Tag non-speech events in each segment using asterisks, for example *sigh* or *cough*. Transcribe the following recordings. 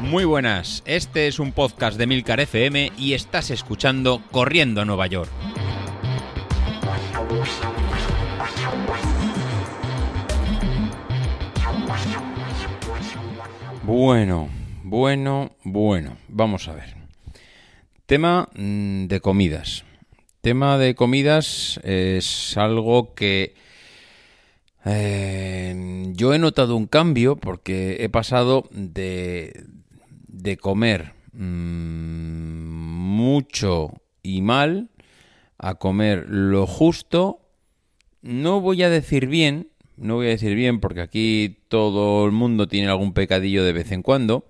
Muy buenas, este es un podcast de Milcar FM y estás escuchando Corriendo a Nueva York. Bueno, bueno, bueno, vamos a ver. Tema mm, de comidas. Tema de comidas es algo que eh, yo he notado un cambio porque he pasado de, de comer mm, mucho y mal a comer lo justo. No voy a decir bien, no voy a decir bien porque aquí todo el mundo tiene algún pecadillo de vez en cuando,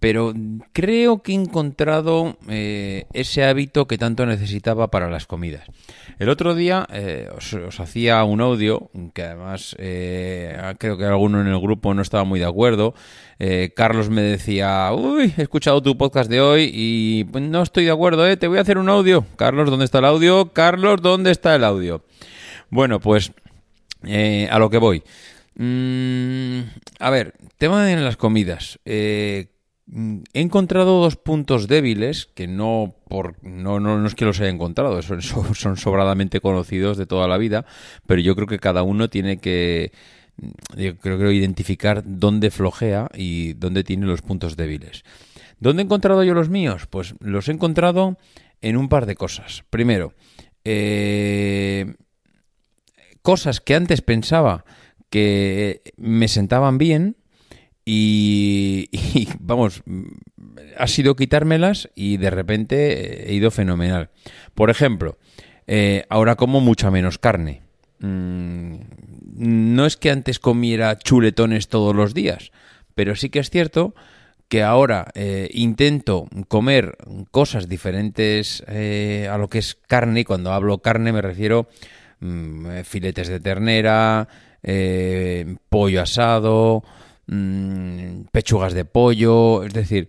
pero creo que he encontrado eh, ese hábito que tanto necesitaba para las comidas. El otro día eh, os, hacía un audio, que además eh, creo que alguno en el grupo no estaba muy de acuerdo. Carlos me decía, uy, he escuchado tu podcast de hoy y no estoy de acuerdo, te voy a hacer un audio. Carlos, ¿dónde está el audio? Carlos, ¿dónde está el audio? Bueno, pues a lo que voy. Mm, a ver, tema de las comidas. Eh, he encontrado dos puntos débiles que no por no, no, es que los haya encontrado, *laughs* son, son sobradamente conocidos de toda la vida, pero yo creo que cada uno tiene que mm, yo creo identificar dónde flojea y dónde tiene los puntos débiles. ¿Dónde he encontrado yo los míos? Pues los he encontrado en un par de cosas. Primero, eh, cosas que antes pensaba que me sentaban bien, y, *laughs* vamos, ha sido quitármelas y de repente he ido fenomenal. Por ejemplo, eh, ahora como mucha menos carne. Mm, no es que antes comiera chuletones todos los días, pero sí que es cierto que ahora eh, intento comer cosas diferentes eh, a lo que es carne, cuando hablo carne me refiero mm, filetes de ternera, pollo asado, Mm, pechugas de pollo, es decir,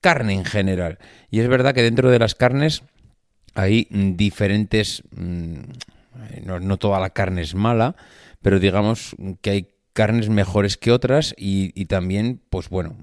carne en general. Y es verdad que dentro de las carnes hay diferentes... Mm, no, no toda la carne es mala, pero digamos que hay carnes mejores que otras y, también, pues bueno,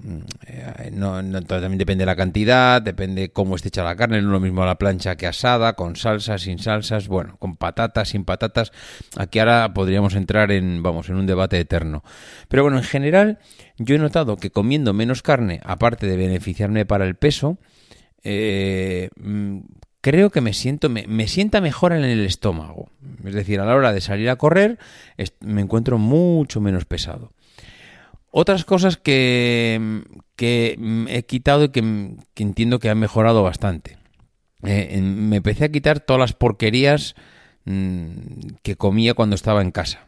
eh, no, también depende de la cantidad, depende cómo esté hecha la carne, no lo mismo a la plancha que asada, con salsas, sin salsas, bueno, con patatas, sin patatas. Aquí ahora podríamos entrar en, vamos, en un debate eterno. Pero bueno, en general, yo he notado que comiendo menos carne, aparte de beneficiarme para el peso, eh, mm, creo que me siento me, sienta mejor en el estómago. Es decir, a la hora de salir a correr me encuentro mucho menos pesado. Otras cosas que, que he quitado y que, entiendo que han mejorado bastante. Eh, me empecé a quitar todas las porquerías mm, que comía cuando estaba en casa.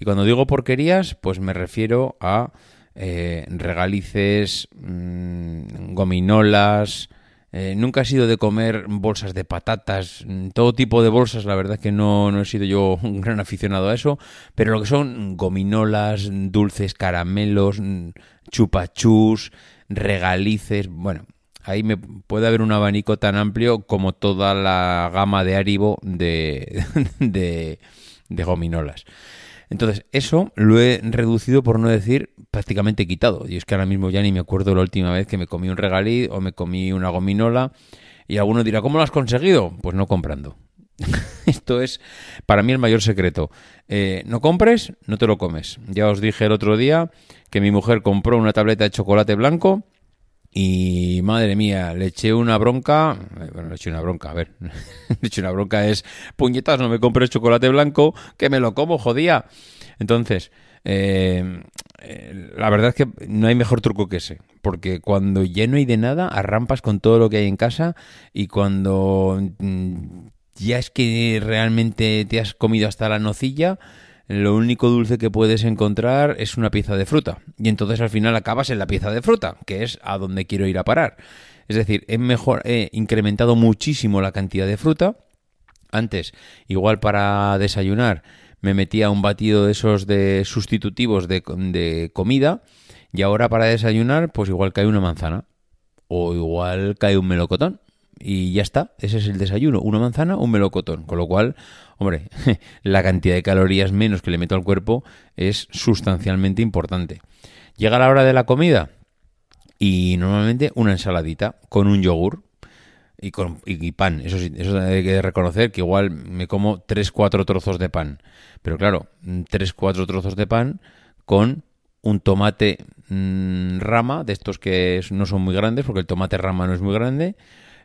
Y cuando digo porquerías, pues me refiero a eh, regalices, mm, gominolas, eh, nunca he sido de comer bolsas de patatas, mm, todo tipo de bolsas, la verdad que no, no he sido yo *laughs* un gran aficionado a eso, pero lo que son gominolas, dulces, caramelos, mm, chupachús, regalices, bueno, ahí me puede haber un abanico tan amplio como toda la gama de Aribo de, *laughs* de, de gominolas. Entonces, eso lo he reducido, por no decir prácticamente quitado. Y es que ahora mismo ya ni me acuerdo la última vez que me comí un regalí o me comí una gominola. Y alguno dirá, ¿cómo lo has conseguido? Pues no comprando. *laughs* Esto es para mí el mayor secreto. Eh, no compres, no te lo comes. Ya os dije el otro día que mi mujer compró una tableta de chocolate blanco y madre mía, le eché una bronca. Eh, bueno, le eché una bronca, a ver. *laughs* le eché una bronca es puñetas, no me compres chocolate blanco, que me lo como, jodía. Entonces, eh, eh, la verdad es que no hay mejor truco que ese. Porque cuando ya no hay de nada, arrampas con todo lo que hay en casa y cuando mm, ya es que realmente te has comido hasta la nocilla lo único dulce que puedes encontrar es una pieza de fruta. Y entonces al final acabas en la pieza de fruta, que es a donde quiero ir a parar. Es decir, he, mejor, he incrementado muchísimo la cantidad de fruta. Antes, igual para desayunar, me metía un batido de esos de sustitutivos de, de comida. Y ahora para desayunar, pues igual cae una manzana. O igual cae un melocotón y ya está. Ese es el desayuno. Una manzana, un melocotón. Con lo cual, hombre, *laughs* la cantidad de calorías menos que le meto al cuerpo es sustancialmente importante. Llega la hora de la comida y normalmente una ensaladita con un yogur y, con, y, pan. Eso sí, eso hay que reconocer que igual me como 3-4 trozos de pan. Pero claro, 3-4 trozos de pan con un tomate mmm, rama, de estos que no son muy grandes, porque el tomate rama no es muy grande,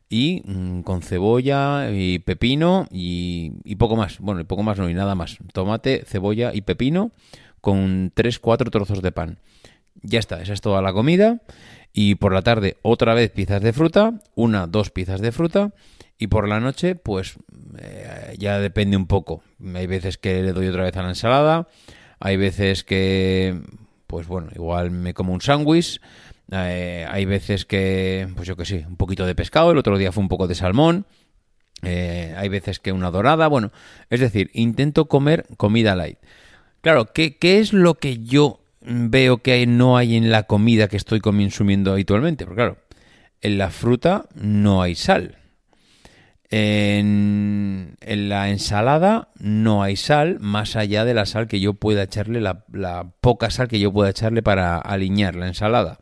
y mmm, con cebolla y pepino y, y, poco más. Bueno, y poco más no, y nada más. Tomate, cebolla y pepino con 3-4 trozos de pan. Ya está, esa es toda la comida. Y por la tarde otra vez piezas de fruta, una, dos piezas de fruta. Y por la noche, pues eh, ya depende un poco. Hay veces que le doy otra vez a la ensalada. Hay veces que, pues bueno, igual me como un sándwich. Eh, hay veces que, pues yo que sé, un poquito de pescado. El otro día fue un poco de salmón. Eh, hay veces que una dorada. Bueno, es decir, intento comer comida light. Claro, ¿qué, qué es lo que yo veo que no hay en la comida que estoy consumiendo habitualmente. Porque claro, en la fruta no hay sal. En, la ensalada no hay sal más allá de la sal que yo pueda echarle, la, poca sal que yo pueda echarle para alinear la ensalada.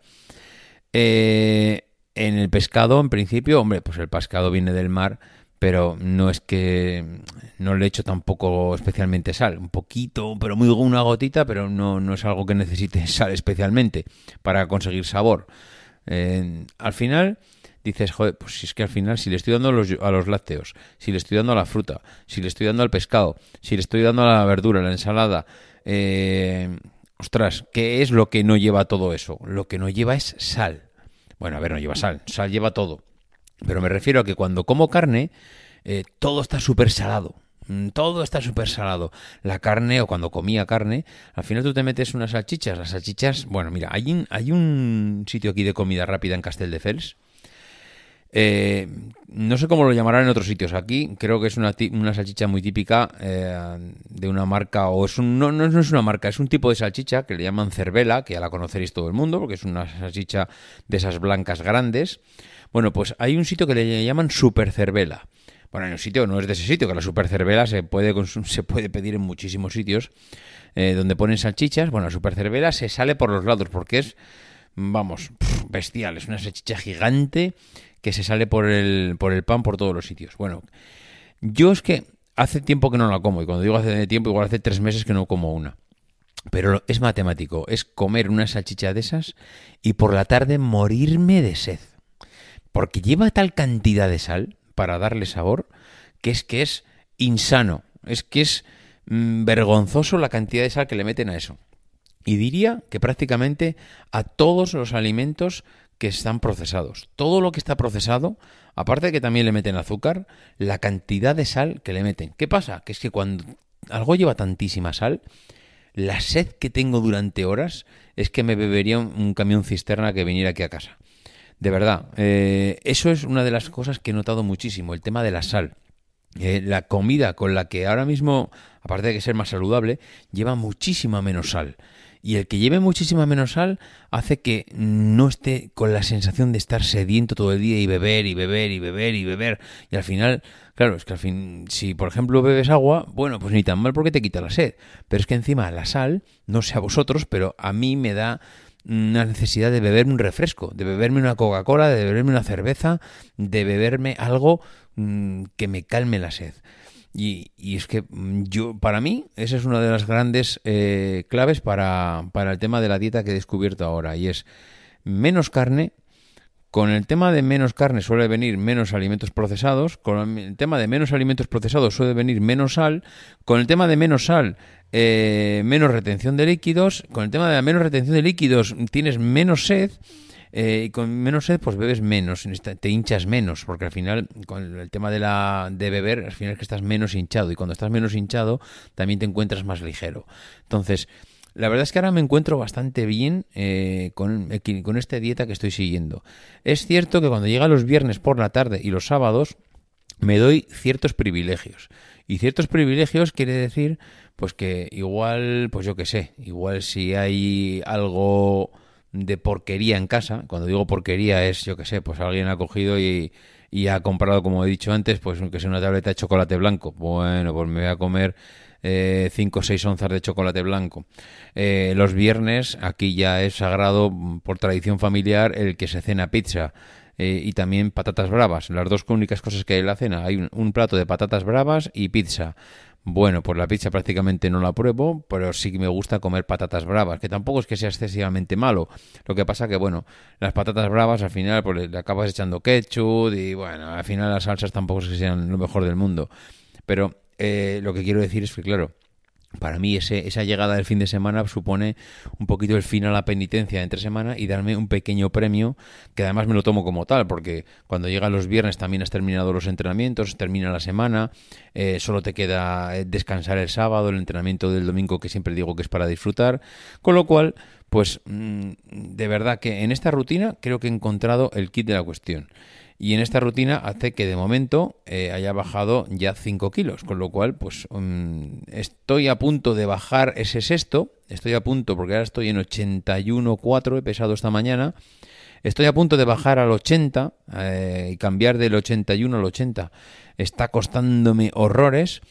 Eh, en el pescado, en principio, hombre, pues el pescado viene del mar pero no es que no le echo tampoco especialmente sal, un poquito, pero muy una gotita, pero no, no es algo que necesite *laughs* sal especialmente para conseguir sabor. Eh, al final dices, joder, pues si es que al final si le estoy dando a los, a los lácteos, si le estoy dando a la fruta, si le estoy dando al pescado, si le estoy dando a la verdura, a la ensalada, eh, ostras, ¿qué es lo que no lleva todo eso? Lo que no lleva es sal. Bueno, a ver, no lleva sal, sal lleva todo. Pero me refiero a que cuando como carne, eh, todo está súper salado. Mm, todo está súper salado. La carne, o cuando comía carne, al final tú te metes unas salchichas. Las salchichas, bueno, mira, hay un, hay un sitio aquí de comida rápida en Castelldefels. Eh, no sé cómo lo llamarán en otros sitios. Aquí creo que es una, salchicha muy típica eh, de una marca, o es un, no, es una marca, es un tipo de salchicha que le llaman cervela, que ya la conoceréis todo el mundo, porque es una salchicha de esas blancas grandes. Bueno, pues hay un sitio que le llaman Super Cervela. Bueno, en un sitio no es de ese sitio, que la Super Cervela se puede, *laughs* se puede pedir en muchísimos sitios eh, donde ponen salchichas. Bueno, la Super Cervela se sale por los lados porque es, vamos, bestial. Es una salchicha gigante que se sale por el, por el pan por todos los sitios. Bueno, yo es que hace tiempo que no la como y cuando digo hace tiempo, igual hace tres meses que no como una. Pero es matemático, es comer una salchicha de esas y por la tarde morirme de sed porque lleva tal cantidad de sal para darle sabor que es que es insano, es que es mm, vergonzoso la cantidad de sal que le meten a eso. Y diría que prácticamente a todos los alimentos que están procesados. Todo lo que está procesado, aparte de que también le meten azúcar, la cantidad de sal que le meten. ¿Qué pasa? Que es que cuando algo lleva tantísima sal, la sed que tengo durante horas es que me bebería un camión cisterna que viniera aquí a casa. De verdad, eh, eso es una de las cosas que he notado muchísimo, el tema de la sal. Eh, la comida con la que ahora mismo, aparte de que ser más saludable, lleva muchísima menos sal. Y el que lleve muchísima menos sal hace que no esté con la sensación de estar sediento todo el día y beber y beber y beber y beber. Y al final, claro, es que al fin, si por ejemplo bebes agua, bueno, pues ni tan mal porque te quita la sed. Pero es que encima la sal, no sé a vosotros, pero a mí me da una necesidad de beberme un refresco, de beberme una Coca-Cola, de beberme una cerveza, de beberme algo mm, que me calme la sed. Y, es que mm, yo, para mí, esa es una de las grandes eh, claves para, para el tema de la dieta que he descubierto ahora. Y es menos carne, con el tema de menos carne suele venir menos alimentos procesados, con el tema de menos alimentos procesados suele venir menos sal, con el tema de menos sal eh, menos retención de líquidos. Con el tema de la menos retención de líquidos tienes menos sed. Eh, y con menos sed, pues bebes menos, te hinchas menos, porque al final, con el tema de, la, de beber, al final es que estás menos hinchado, y cuando estás menos hinchado, también te encuentras más ligero. Entonces, la verdad es que ahora me encuentro bastante bien eh, con, con esta dieta que estoy siguiendo. Es cierto que cuando llega los viernes por la tarde y los sábados, me doy ciertos privilegios. Y ciertos privilegios quiere decir, pues que igual, pues yo qué sé, igual si hay algo de porquería en casa, cuando digo porquería es, yo qué sé, pues alguien ha cogido y, y ha comprado, como he dicho antes, pues que sea una tableta de chocolate blanco. Bueno, pues me voy a comer 5 eh, o 6 onzas de chocolate blanco. Eh, los viernes, aquí ya es sagrado mm, por tradición familiar el que se cena pizza. Eh, y también patatas bravas, las dos únicas cosas que hay en la cena. Hay un, plato de patatas bravas y pizza. Bueno, pues la pizza prácticamente no la pruebo, pero sí que me gusta comer patatas bravas, que tampoco es que sea excesivamente malo. Lo que pasa que, bueno, las patatas bravas al final pues, le acabas echando ketchup y, bueno, al final las salsas tampoco es que sean lo mejor del mundo. Pero eh, lo que quiero decir es que, claro, para mí ese, esa llegada del fin de semana supone un poquito el fin a la penitencia de entre semana y darme un pequeño premio que además me lo tomo como tal porque cuando llegan los viernes también has terminado los entrenamientos, termina la semana, eh, solo te queda eh, descansar el sábado, el entrenamiento del domingo que siempre digo que es para disfrutar, con lo cual pues mm, de verdad que en esta rutina creo que he encontrado el kit de la cuestión y en esta rutina hace que de momento eh, haya bajado ya 5 kilos, con lo cual pues mm, estoy a punto de bajar ese sexto, estoy a punto porque ahora estoy en 81,4, he pesado esta mañana, estoy a punto de bajar al 80 eh, y cambiar del 81 al 80, está costándome horrores.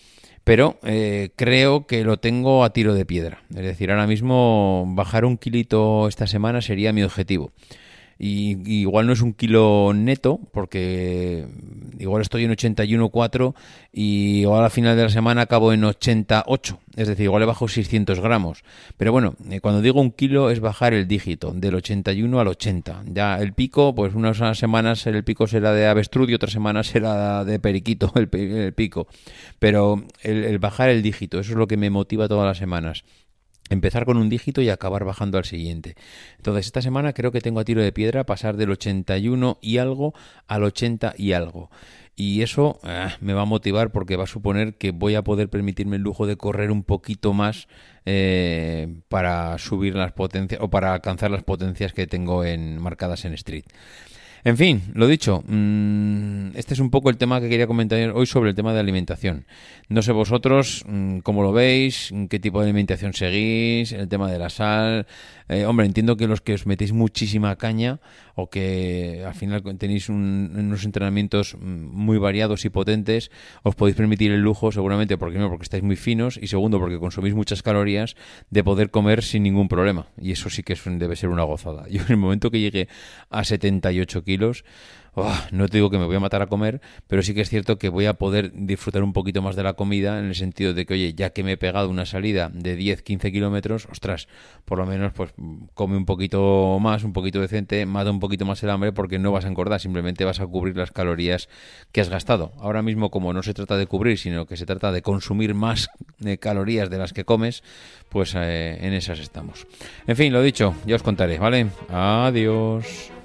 Pero eh, creo que lo tengo a tiro de piedra. Es decir, ahora mismo bajar un kilito esta semana sería mi objetivo. Y, igual no es un kilo neto, porque igual estoy en 81,4 y igual a final de la semana acabo en 88. Es decir, igual he bajado 600 gramos. Pero bueno, eh, cuando digo un kilo es bajar el dígito, del 81 al 80. Ya el pico, pues unas semanas el pico será de avestruz y otras semanas será de periquito el, pico. Pero el bajar el dígito, eso es lo que me motiva todas las semanas empezar con un dígito y acabar bajando al siguiente. Entonces, esta semana creo que tengo a tiro de piedra pasar del 81 y algo al 80 y algo. Y eso eh, me va a motivar porque va a suponer que voy a poder permitirme el lujo de correr un poquito más eh, para subir las potencias o para alcanzar las potencias que tengo en marcadas en Street. En fin, lo dicho, mm, este es un poco el tema que quería comentar hoy sobre el tema de alimentación. No sé vosotros mm, cómo lo veis, qué tipo de alimentación seguís, el tema de la sal. Eh, hombre, entiendo que los que os metéis muchísima caña o que al final tenéis unos entrenamientos mm, muy variados y potentes, os podéis permitir el lujo, seguramente, porque porque estáis muy finos y segundo, porque consumís muchas calorías, de poder comer sin ningún problema. Y eso sí que debe ser una gozada. *laughs* Yo en el momento que llegué a 78 kilos, no te digo que me voy a matar a comer, pero sí que es cierto que voy a poder disfrutar un poquito más de la comida en el sentido de que, oye, ya que me he pegado una salida de 10, 15 kilómetros, ostras, por lo menos pues come un poquito más, un poquito decente, mata un poquito más el hambre porque no vas a engordar, simplemente vas a cubrir las calorías que has gastado. Ahora mismo como no se trata de cubrir, sino que se trata de consumir más de calorías de las que comes, pues eh, en esas estamos. En fin, lo dicho, ya os contaré, ¿vale? Adiós.